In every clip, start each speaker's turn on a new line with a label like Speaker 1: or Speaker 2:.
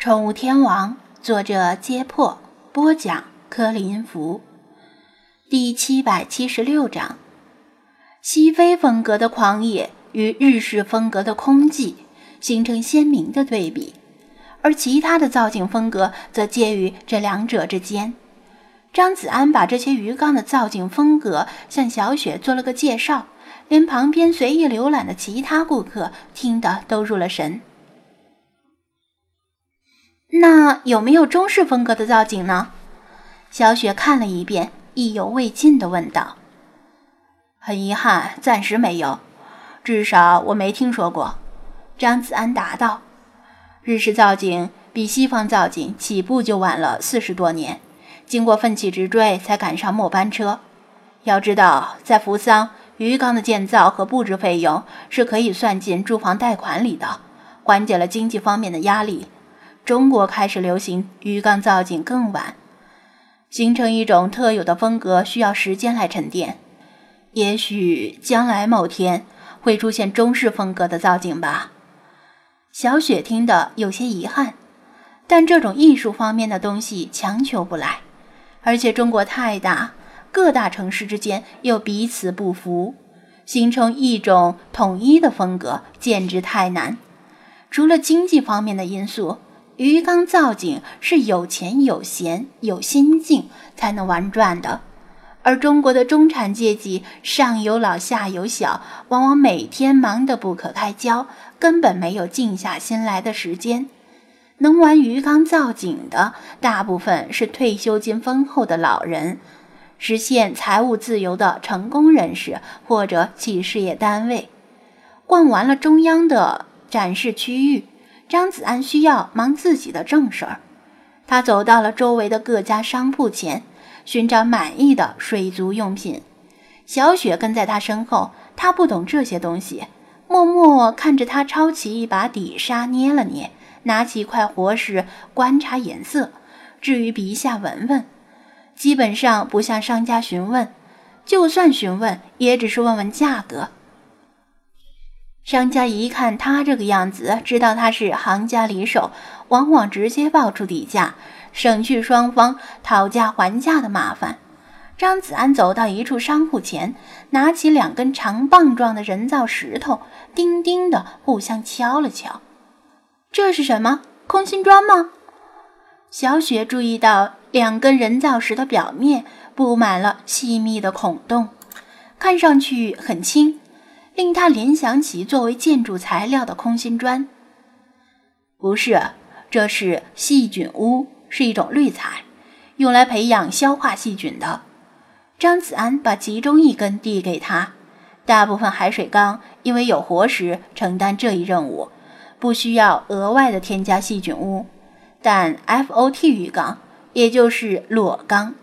Speaker 1: 宠物天王，作者：揭破，播讲：柯林福。第七百七十六章：西非风格的狂野与日式风格的空寂形成鲜明的对比，而其他的造景风格则介于这两者之间。张子安把这些鱼缸的造景风格向小雪做了个介绍，连旁边随意浏览的其他顾客听得都入了神。那有没有中式风格的造景呢？小雪看了一遍，意犹未尽地问道。
Speaker 2: 很遗憾，暂时没有，至少我没听说过。张子安答道。日式造景比西方造景起步就晚了四十多年，经过奋起直追才赶上末班车。要知道，在扶桑，鱼缸的建造和布置费用是可以算进住房贷款里的，缓解了经济方面的压力。中国开始流行鱼缸造景更晚，形成一种特有的风格需要时间来沉淀。也许将来某天会出现中式风格的造景吧。
Speaker 1: 小雪听得有些遗憾，但这种艺术方面的东西强求不来，而且中国太大，各大城市之间又彼此不服，形成一种统一的风格简直太难。除了经济方面的因素。鱼缸造景是有钱有闲有心境才能玩转的，而中国的中产阶级上有老下有小，往往每天忙得不可开交，根本没有静下心来的时间。能玩鱼缸造景的，大部分是退休金丰厚的老人，实现财务自由的成功人士，或者企事业单位。逛完了中央的展示区域。张子安需要忙自己的正事儿，他走到了周围的各家商铺前，寻找满意的水族用品。小雪跟在他身后，他不懂这些东西，默默看着他抄起一把底沙，捏了捏，拿起一块活石观察颜色。至于鼻下闻闻，基本上不向商家询问，就算询问，也只是问问价格。商家一看他这个样子，知道他是行家里手，往往直接报出底价，省去双方讨价还价的麻烦。张子安走到一处商铺前，拿起两根长棒状的人造石头，叮叮的互相敲了敲。这是什么？空心砖吗？小雪注意到两根人造石的表面布满了细密的孔洞，看上去很轻。令他联想起作为建筑材料的空心砖。不是，这是细菌屋，是一种滤材，用来培养消化细菌的。张子安把其中一根递给他。大部分海水缸因为有活石承担这一任务，不需要额外的添加细菌屋，但 FOT 鱼缸，也就是裸缸，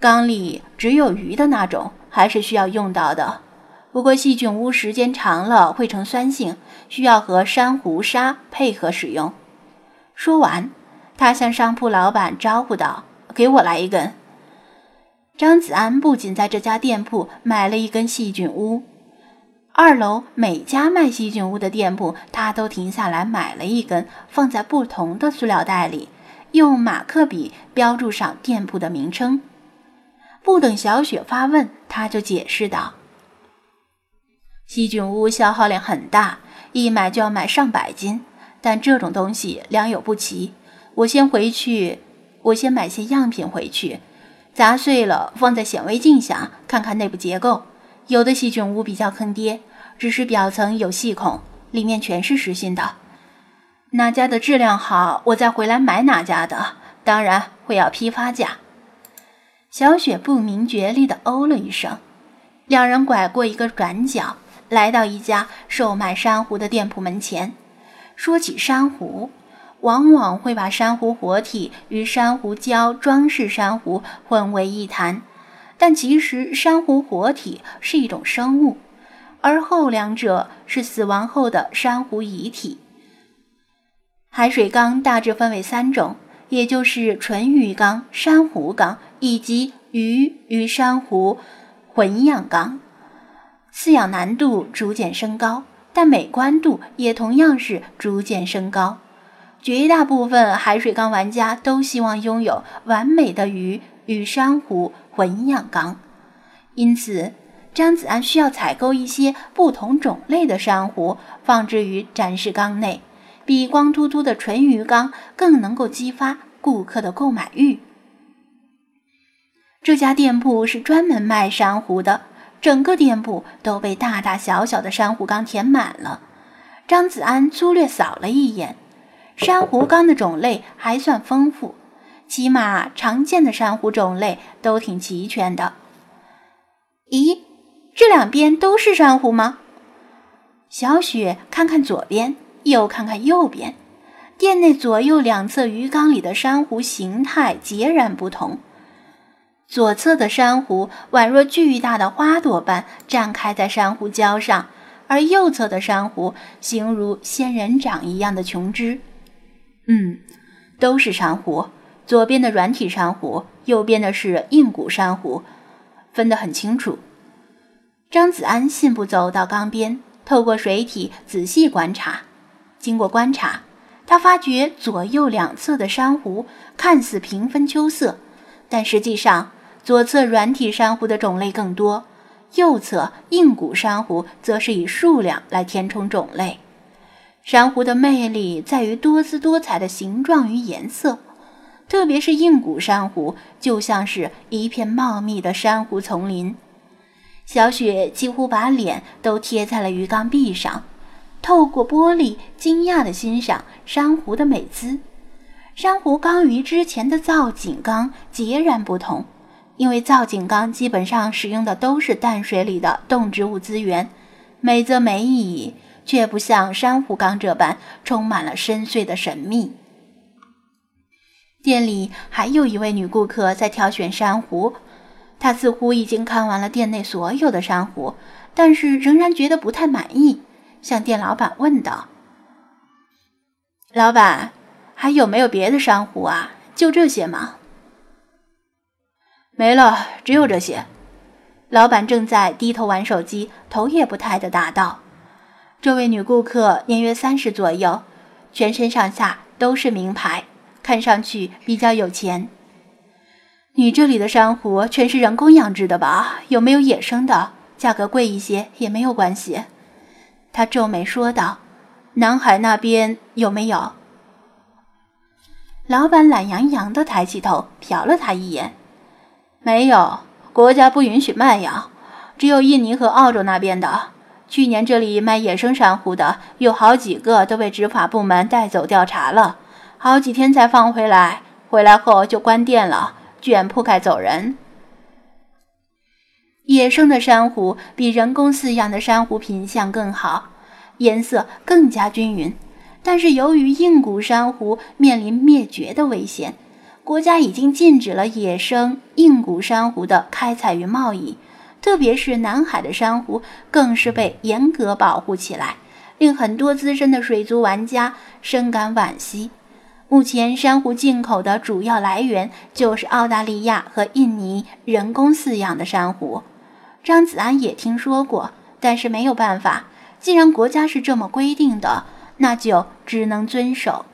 Speaker 1: 缸里只有鱼的那种，还是需要用到的。不过细菌污时间长了会成酸性，需要和珊瑚沙配合使用。说完，他向商铺老板招呼道：“给我来一根。”张子安不仅在这家店铺买了一根细菌屋，二楼每家卖细菌屋的店铺，他都停下来买了一根，放在不同的塑料袋里，用马克笔标注上店铺的名称。不等小雪发问，他就解释道。细菌屋消耗量很大，一买就要买上百斤。但这种东西良莠不齐，我先回去，我先买些样品回去，砸碎了放在显微镜下看看内部结构。有的细菌屋比较坑爹，只是表层有细孔，里面全是实心的。哪家的质量好，我再回来买哪家的，当然会要批发价。小雪不明觉厉地哦了一声，两人拐过一个转角。来到一家售卖珊瑚的店铺门前，说起珊瑚，往往会把珊瑚活体与珊瑚礁装饰珊瑚混为一谈，但其实珊瑚活体是一种生物，而后两者是死亡后的珊瑚遗体。海水缸大致分为三种，也就是纯鱼缸、珊瑚缸以及鱼与珊瑚混养缸。饲养难度逐渐升高，但美观度也同样是逐渐升高。绝大部分海水缸玩家都希望拥有完美的鱼与珊瑚混养缸，因此张子安需要采购一些不同种类的珊瑚，放置于展示缸内，比光秃秃的纯鱼缸更能够激发顾客的购买欲。这家店铺是专门卖珊瑚的，整个店铺都被大大小小的珊瑚缸填满了。张子安粗略扫了一眼。珊瑚缸的种类还算丰富，起码常见的珊瑚种类都挺齐全的。咦，这两边都是珊瑚吗？小雪看看左边，又看看右边，店内左右两侧鱼缸里的珊瑚形态截然不同。左侧的珊瑚宛若巨大的花朵般绽开在珊瑚礁上，而右侧的珊瑚形如仙人掌一样的琼枝。嗯，都是珊瑚，左边的软体珊瑚，右边的是硬骨珊瑚，分得很清楚。张子安信步走到缸边，透过水体仔细观察。经过观察，他发觉左右两侧的珊瑚看似平分秋色，但实际上左侧软体珊瑚的种类更多，右侧硬骨珊瑚则是以数量来填充种类。珊瑚的魅力在于多姿多彩的形状与颜色，特别是硬骨珊瑚，就像是一片茂密的珊瑚丛林。小雪几乎把脸都贴在了鱼缸壁上，透过玻璃，惊讶地欣赏珊瑚的美姿。珊瑚缸与之前的造景缸截然不同，因为造景缸基本上使用的都是淡水里的动植物资源，美则美矣。却不像珊瑚缸这般充满了深邃的神秘。店里还有一位女顾客在挑选珊瑚，她似乎已经看完了店内所有的珊瑚，但是仍然觉得不太满意，向店老板问道：“老板，还有没有别的珊瑚啊？就这些吗？”“
Speaker 2: 没了，只有这些。”老板正在低头玩手机，头也不抬地答道。这位女顾客年约三十左右，全身上下都是名牌，看上去比较有钱。你这里的珊瑚全是人工养殖的吧？有没有野生的？价格贵一些也没有关系。他皱眉说道：“南海那边有没有？”
Speaker 1: 老板懒洋洋地抬起头瞟了他一眼：“
Speaker 2: 没有，国家不允许卖养，只有印尼和澳洲那边的。”去年这里卖野生珊瑚的有好几个都被执法部门带走调查了，好几天才放回来，回来后就关店了，卷铺盖走人。
Speaker 1: 野生的珊瑚比人工饲养的珊瑚品相更好，颜色更加均匀，但是由于硬骨珊瑚面临灭绝的危险，国家已经禁止了野生硬骨珊瑚的开采与贸易。特别是南海的珊瑚，更是被严格保护起来，令很多资深的水族玩家深感惋惜。目前，珊瑚进口的主要来源就是澳大利亚和印尼人工饲养的珊瑚。张子安也听说过，但是没有办法，既然国家是这么规定的，那就只能遵守。